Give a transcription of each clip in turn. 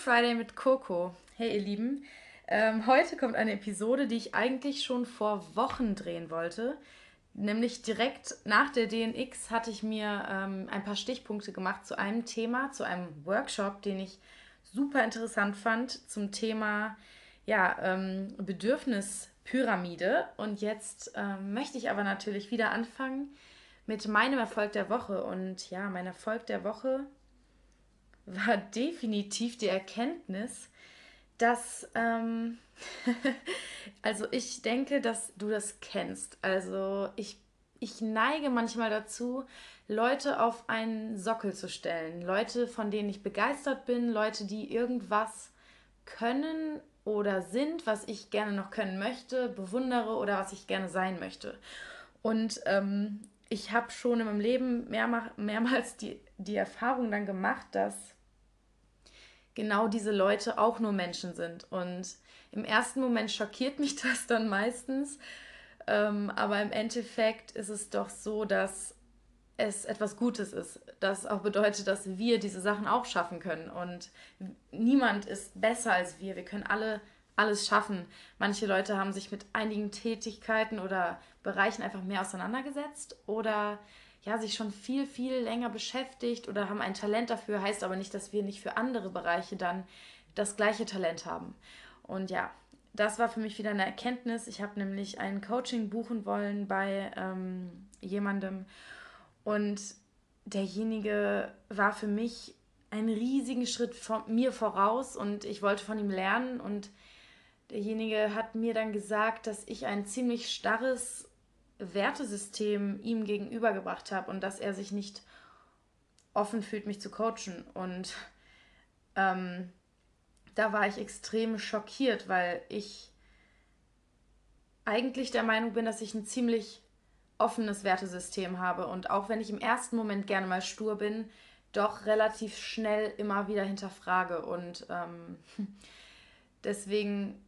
Friday mit Coco. Hey ihr Lieben, ähm, heute kommt eine Episode, die ich eigentlich schon vor Wochen drehen wollte. Nämlich direkt nach der DNX hatte ich mir ähm, ein paar Stichpunkte gemacht zu einem Thema, zu einem Workshop, den ich super interessant fand zum Thema ja, ähm, Bedürfnispyramide. Und jetzt ähm, möchte ich aber natürlich wieder anfangen mit meinem Erfolg der Woche. Und ja, mein Erfolg der Woche war definitiv die Erkenntnis, dass, ähm, also ich denke, dass du das kennst. Also ich, ich neige manchmal dazu, Leute auf einen Sockel zu stellen. Leute, von denen ich begeistert bin, Leute, die irgendwas können oder sind, was ich gerne noch können möchte, bewundere oder was ich gerne sein möchte. Und ähm, ich habe schon in meinem Leben mehrmals, mehrmals die, die Erfahrung dann gemacht, dass genau diese Leute auch nur Menschen sind. Und im ersten Moment schockiert mich das dann meistens. Ähm, aber im Endeffekt ist es doch so, dass es etwas Gutes ist. Das auch bedeutet, dass wir diese Sachen auch schaffen können. Und niemand ist besser als wir. Wir können alle alles schaffen. Manche Leute haben sich mit einigen Tätigkeiten oder Bereichen einfach mehr auseinandergesetzt oder ja, sich schon viel, viel länger beschäftigt oder haben ein Talent dafür, heißt aber nicht, dass wir nicht für andere Bereiche dann das gleiche Talent haben. Und ja, das war für mich wieder eine Erkenntnis. Ich habe nämlich ein Coaching buchen wollen bei ähm, jemandem und derjenige war für mich einen riesigen Schritt von mir voraus und ich wollte von ihm lernen und derjenige hat mir dann gesagt, dass ich ein ziemlich starres Wertesystem ihm gegenübergebracht habe und dass er sich nicht offen fühlt, mich zu coachen. Und ähm, da war ich extrem schockiert, weil ich eigentlich der Meinung bin, dass ich ein ziemlich offenes Wertesystem habe und auch wenn ich im ersten Moment gerne mal stur bin, doch relativ schnell immer wieder hinterfrage und ähm, deswegen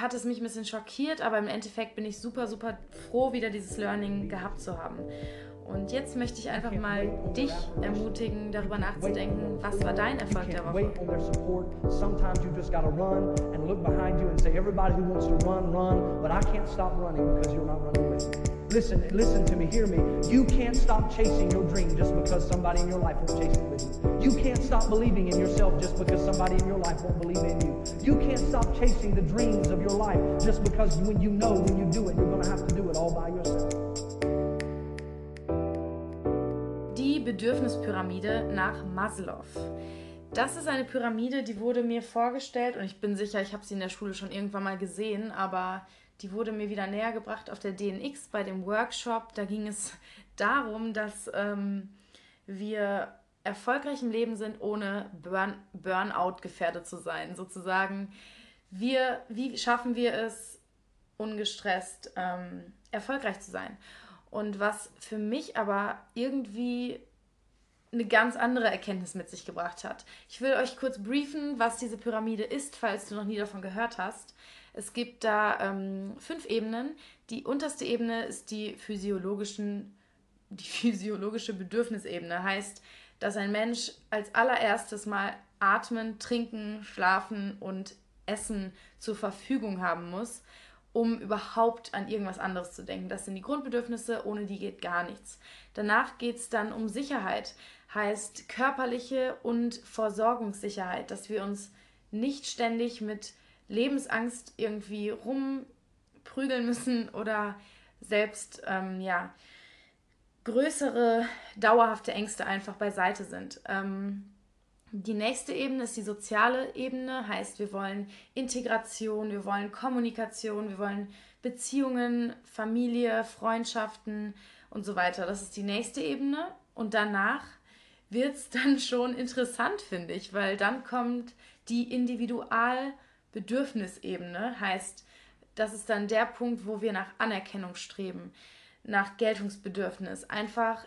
hat es mich ein bisschen schockiert, aber im Endeffekt bin ich super, super froh, wieder dieses Learning gehabt zu haben. Und jetzt möchte ich einfach mal dich ermutigen, darüber nachzudenken, was war dein Erfolg der Woche? Sometimes you just gotta run and look behind you and say, everybody who wants to run, run, but I can't stop running because you're not running with me. Listen, listen to me, hear me. You can't stop chasing your dream just because somebody in your life won't chase it with you. You can't stop believing in yourself just because somebody in your life won't believe in you. You can't stop chasing the dreams of your life just because when you know when you do it, you're going to have to do it all by yourself. Die Bedürfnispyramide nach Maslow. Das ist eine Pyramide, die wurde mir vorgestellt und ich bin sicher, ich habe sie in der Schule schon irgendwann mal gesehen, aber die wurde mir wieder näher gebracht auf der DNX bei dem Workshop. Da ging es darum, dass ähm, wir erfolgreich im Leben sind, ohne Burn Burnout gefährdet zu sein. Sozusagen, wir, wie schaffen wir es, ungestresst ähm, erfolgreich zu sein? Und was für mich aber irgendwie eine ganz andere Erkenntnis mit sich gebracht hat. Ich will euch kurz briefen, was diese Pyramide ist, falls du noch nie davon gehört hast. Es gibt da ähm, fünf Ebenen. Die unterste Ebene ist die physiologischen, die physiologische Bedürfnisebene. Heißt, dass ein Mensch als allererstes mal atmen, trinken, schlafen und essen zur Verfügung haben muss, um überhaupt an irgendwas anderes zu denken. Das sind die Grundbedürfnisse, ohne die geht gar nichts. Danach geht es dann um Sicherheit, heißt körperliche und Versorgungssicherheit, dass wir uns nicht ständig mit Lebensangst irgendwie rumprügeln müssen oder selbst ähm, ja, größere dauerhafte Ängste einfach beiseite sind. Ähm, die nächste Ebene ist die soziale Ebene, heißt wir wollen Integration, wir wollen Kommunikation, wir wollen Beziehungen, Familie, Freundschaften und so weiter. Das ist die nächste Ebene und danach wird es dann schon interessant, finde ich, weil dann kommt die Individual- Bedürfnisebene heißt, das ist dann der Punkt, wo wir nach Anerkennung streben, nach Geltungsbedürfnis, einfach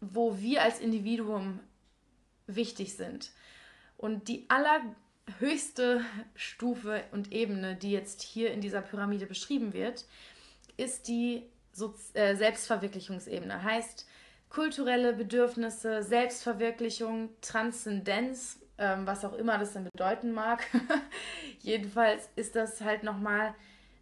wo wir als Individuum wichtig sind. Und die allerhöchste Stufe und Ebene, die jetzt hier in dieser Pyramide beschrieben wird, ist die äh, Selbstverwirklichungsebene. Heißt kulturelle Bedürfnisse, Selbstverwirklichung, Transzendenz ähm, was auch immer das denn bedeuten mag. Jedenfalls ist das halt nochmal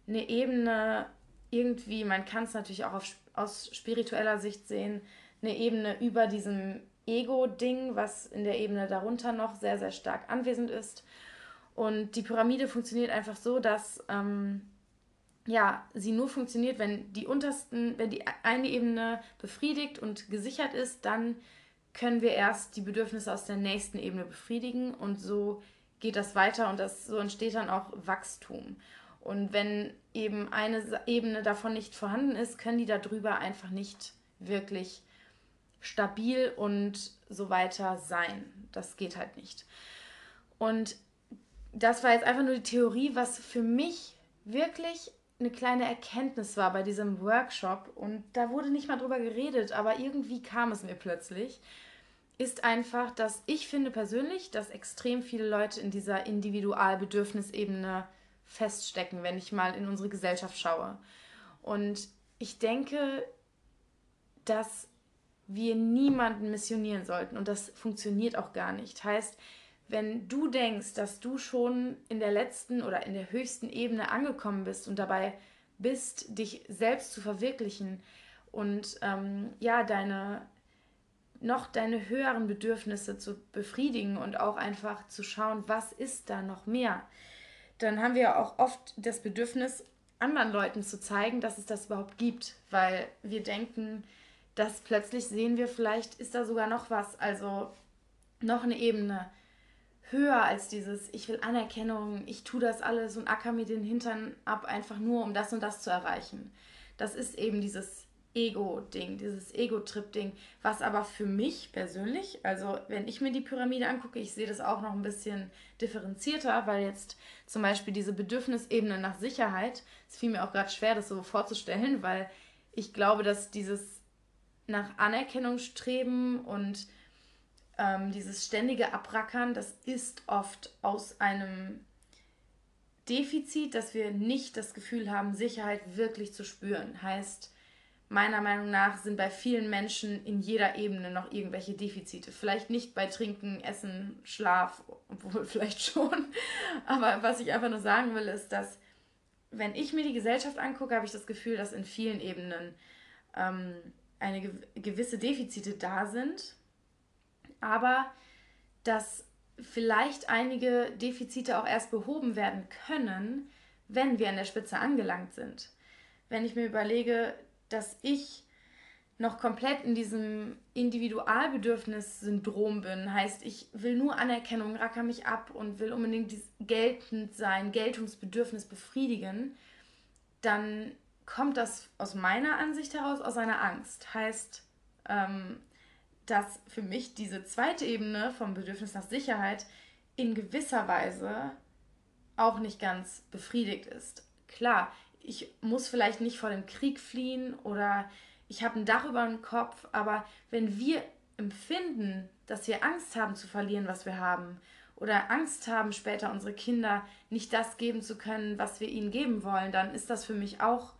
eine Ebene, irgendwie, man kann es natürlich auch auf, aus spiritueller Sicht sehen, eine Ebene über diesem Ego-Ding, was in der Ebene darunter noch sehr, sehr stark anwesend ist. Und die Pyramide funktioniert einfach so, dass ähm, ja, sie nur funktioniert, wenn die untersten, wenn die eine Ebene befriedigt und gesichert ist, dann können wir erst die Bedürfnisse aus der nächsten Ebene befriedigen und so geht das weiter und das so entsteht dann auch Wachstum. Und wenn eben eine Ebene davon nicht vorhanden ist, können die darüber einfach nicht wirklich stabil und so weiter sein. Das geht halt nicht. Und das war jetzt einfach nur die Theorie, was für mich wirklich eine kleine Erkenntnis war bei diesem Workshop. Und da wurde nicht mal drüber geredet, aber irgendwie kam es mir plötzlich. Ist einfach, dass ich finde persönlich, dass extrem viele Leute in dieser Individualbedürfnisebene feststecken, wenn ich mal in unsere Gesellschaft schaue. Und ich denke, dass wir niemanden missionieren sollten und das funktioniert auch gar nicht. Heißt, wenn du denkst, dass du schon in der letzten oder in der höchsten Ebene angekommen bist und dabei bist, dich selbst zu verwirklichen und ähm, ja, deine noch deine höheren Bedürfnisse zu befriedigen und auch einfach zu schauen, was ist da noch mehr, dann haben wir auch oft das Bedürfnis, anderen Leuten zu zeigen, dass es das überhaupt gibt, weil wir denken, dass plötzlich sehen wir, vielleicht ist da sogar noch was, also noch eine Ebene höher als dieses, ich will Anerkennung, ich tue das alles und acker mir den Hintern ab, einfach nur um das und das zu erreichen. Das ist eben dieses Ego-Ding, dieses Ego-Trip-Ding, was aber für mich persönlich, also wenn ich mir die Pyramide angucke, ich sehe das auch noch ein bisschen differenzierter, weil jetzt zum Beispiel diese Bedürfnisebene nach Sicherheit, es fiel mir auch gerade schwer, das so vorzustellen, weil ich glaube, dass dieses nach Anerkennung streben und ähm, dieses ständige Abrackern, das ist oft aus einem Defizit, dass wir nicht das Gefühl haben, Sicherheit wirklich zu spüren. Heißt, meiner Meinung nach sind bei vielen Menschen in jeder Ebene noch irgendwelche Defizite. Vielleicht nicht bei Trinken, Essen, Schlaf, obwohl vielleicht schon. Aber was ich einfach nur sagen will, ist, dass wenn ich mir die Gesellschaft angucke, habe ich das Gefühl, dass in vielen Ebenen ähm, eine gewisse Defizite da sind, aber dass vielleicht einige Defizite auch erst behoben werden können, wenn wir an der Spitze angelangt sind. Wenn ich mir überlege, dass ich noch komplett in diesem Individualbedürfnis-Syndrom bin. Heißt, ich will nur Anerkennung, racker mich ab und will unbedingt geltend sein, Geltungsbedürfnis befriedigen, dann kommt das aus meiner Ansicht heraus aus einer Angst. Heißt, ähm, dass für mich diese zweite Ebene vom Bedürfnis nach Sicherheit in gewisser Weise auch nicht ganz befriedigt ist. Klar, ich muss vielleicht nicht vor dem Krieg fliehen oder ich habe ein Dach über dem Kopf, aber wenn wir empfinden, dass wir Angst haben zu verlieren, was wir haben, oder Angst haben, später unsere Kinder nicht das geben zu können, was wir ihnen geben wollen, dann ist das für mich auch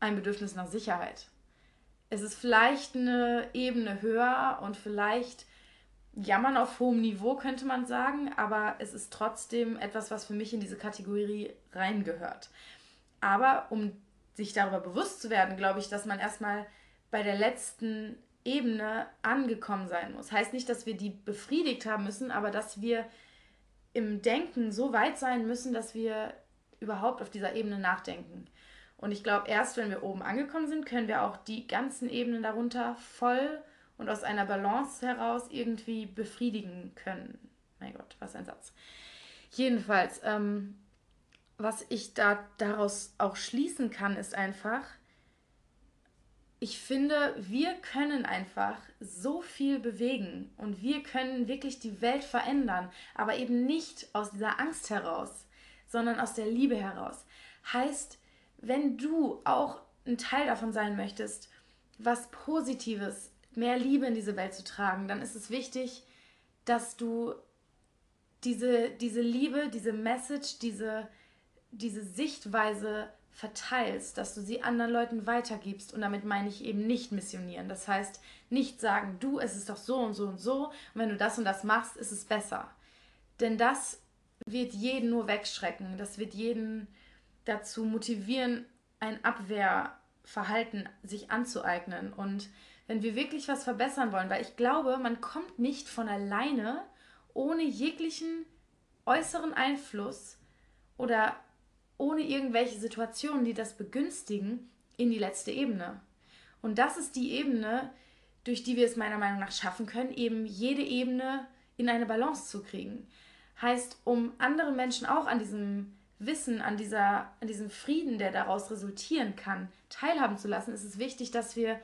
ein Bedürfnis nach Sicherheit. Es ist vielleicht eine Ebene höher und vielleicht jammern auf hohem Niveau, könnte man sagen, aber es ist trotzdem etwas, was für mich in diese Kategorie reingehört. Aber um sich darüber bewusst zu werden, glaube ich, dass man erstmal bei der letzten Ebene angekommen sein muss. Heißt nicht, dass wir die befriedigt haben müssen, aber dass wir im Denken so weit sein müssen, dass wir überhaupt auf dieser Ebene nachdenken. Und ich glaube, erst wenn wir oben angekommen sind, können wir auch die ganzen Ebenen darunter voll und aus einer Balance heraus irgendwie befriedigen können. Mein Gott, was ein Satz. Jedenfalls, ähm, was ich da daraus auch schließen kann, ist einfach, ich finde, wir können einfach so viel bewegen und wir können wirklich die Welt verändern, aber eben nicht aus dieser Angst heraus, sondern aus der Liebe heraus. Heißt, wenn du auch ein Teil davon sein möchtest, was Positives, mehr Liebe in diese Welt zu tragen, dann ist es wichtig, dass du diese, diese Liebe, diese Message, diese, diese Sichtweise verteilst, dass du sie anderen Leuten weitergibst. Und damit meine ich eben nicht missionieren. Das heißt, nicht sagen, du, es ist doch so und so und so. Und wenn du das und das machst, ist es besser. Denn das wird jeden nur wegschrecken. Das wird jeden dazu motivieren, ein Abwehrverhalten sich anzueignen. Und wenn wir wirklich was verbessern wollen, weil ich glaube, man kommt nicht von alleine ohne jeglichen äußeren Einfluss oder ohne irgendwelche Situationen, die das begünstigen, in die letzte Ebene. Und das ist die Ebene, durch die wir es meiner Meinung nach schaffen können, eben jede Ebene in eine Balance zu kriegen. Heißt, um andere Menschen auch an diesem Wissen, an, dieser, an diesem Frieden, der daraus resultieren kann, teilhaben zu lassen, ist es wichtig, dass wir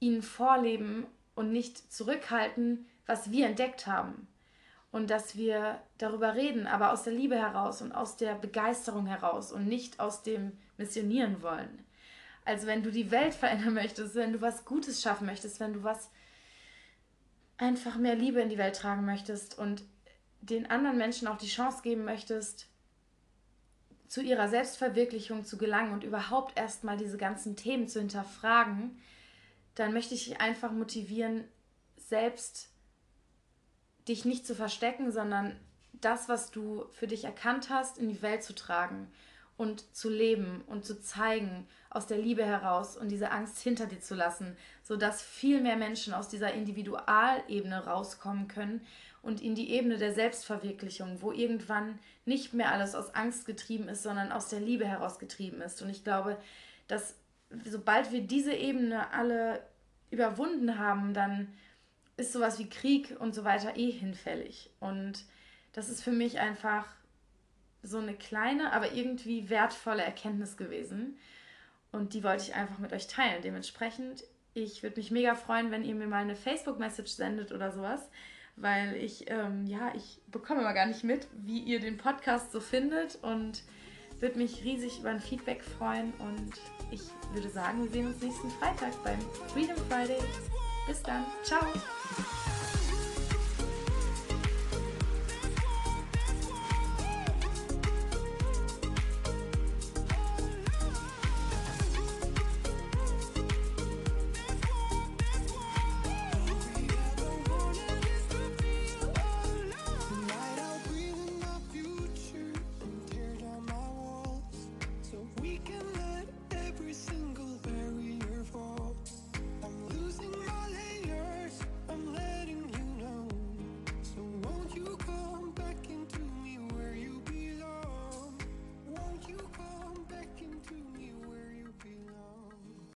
ihnen vorleben und nicht zurückhalten, was wir entdeckt haben. Und dass wir darüber reden, aber aus der Liebe heraus und aus der Begeisterung heraus und nicht aus dem Missionieren wollen. Also wenn du die Welt verändern möchtest, wenn du was Gutes schaffen möchtest, wenn du was einfach mehr Liebe in die Welt tragen möchtest und den anderen Menschen auch die Chance geben möchtest, zu ihrer Selbstverwirklichung zu gelangen und überhaupt erstmal diese ganzen Themen zu hinterfragen, dann möchte ich dich einfach motivieren, selbst dich nicht zu verstecken, sondern das, was du für dich erkannt hast, in die Welt zu tragen und zu leben und zu zeigen aus der Liebe heraus und diese Angst hinter dir zu lassen, sodass viel mehr Menschen aus dieser Individualebene rauskommen können und in die Ebene der Selbstverwirklichung, wo irgendwann nicht mehr alles aus Angst getrieben ist, sondern aus der Liebe heraus getrieben ist. Und ich glaube, dass sobald wir diese Ebene alle überwunden haben, dann ist sowas wie Krieg und so weiter eh hinfällig. Und das ist für mich einfach so eine kleine, aber irgendwie wertvolle Erkenntnis gewesen. Und die wollte ich einfach mit euch teilen. Dementsprechend, ich würde mich mega freuen, wenn ihr mir mal eine Facebook-Message sendet oder sowas, weil ich, ähm, ja, ich bekomme immer gar nicht mit, wie ihr den Podcast so findet und würde mich riesig über ein Feedback freuen. Und ich würde sagen, wir sehen uns nächsten Freitag beim Freedom Friday. Bis dann. Ciao.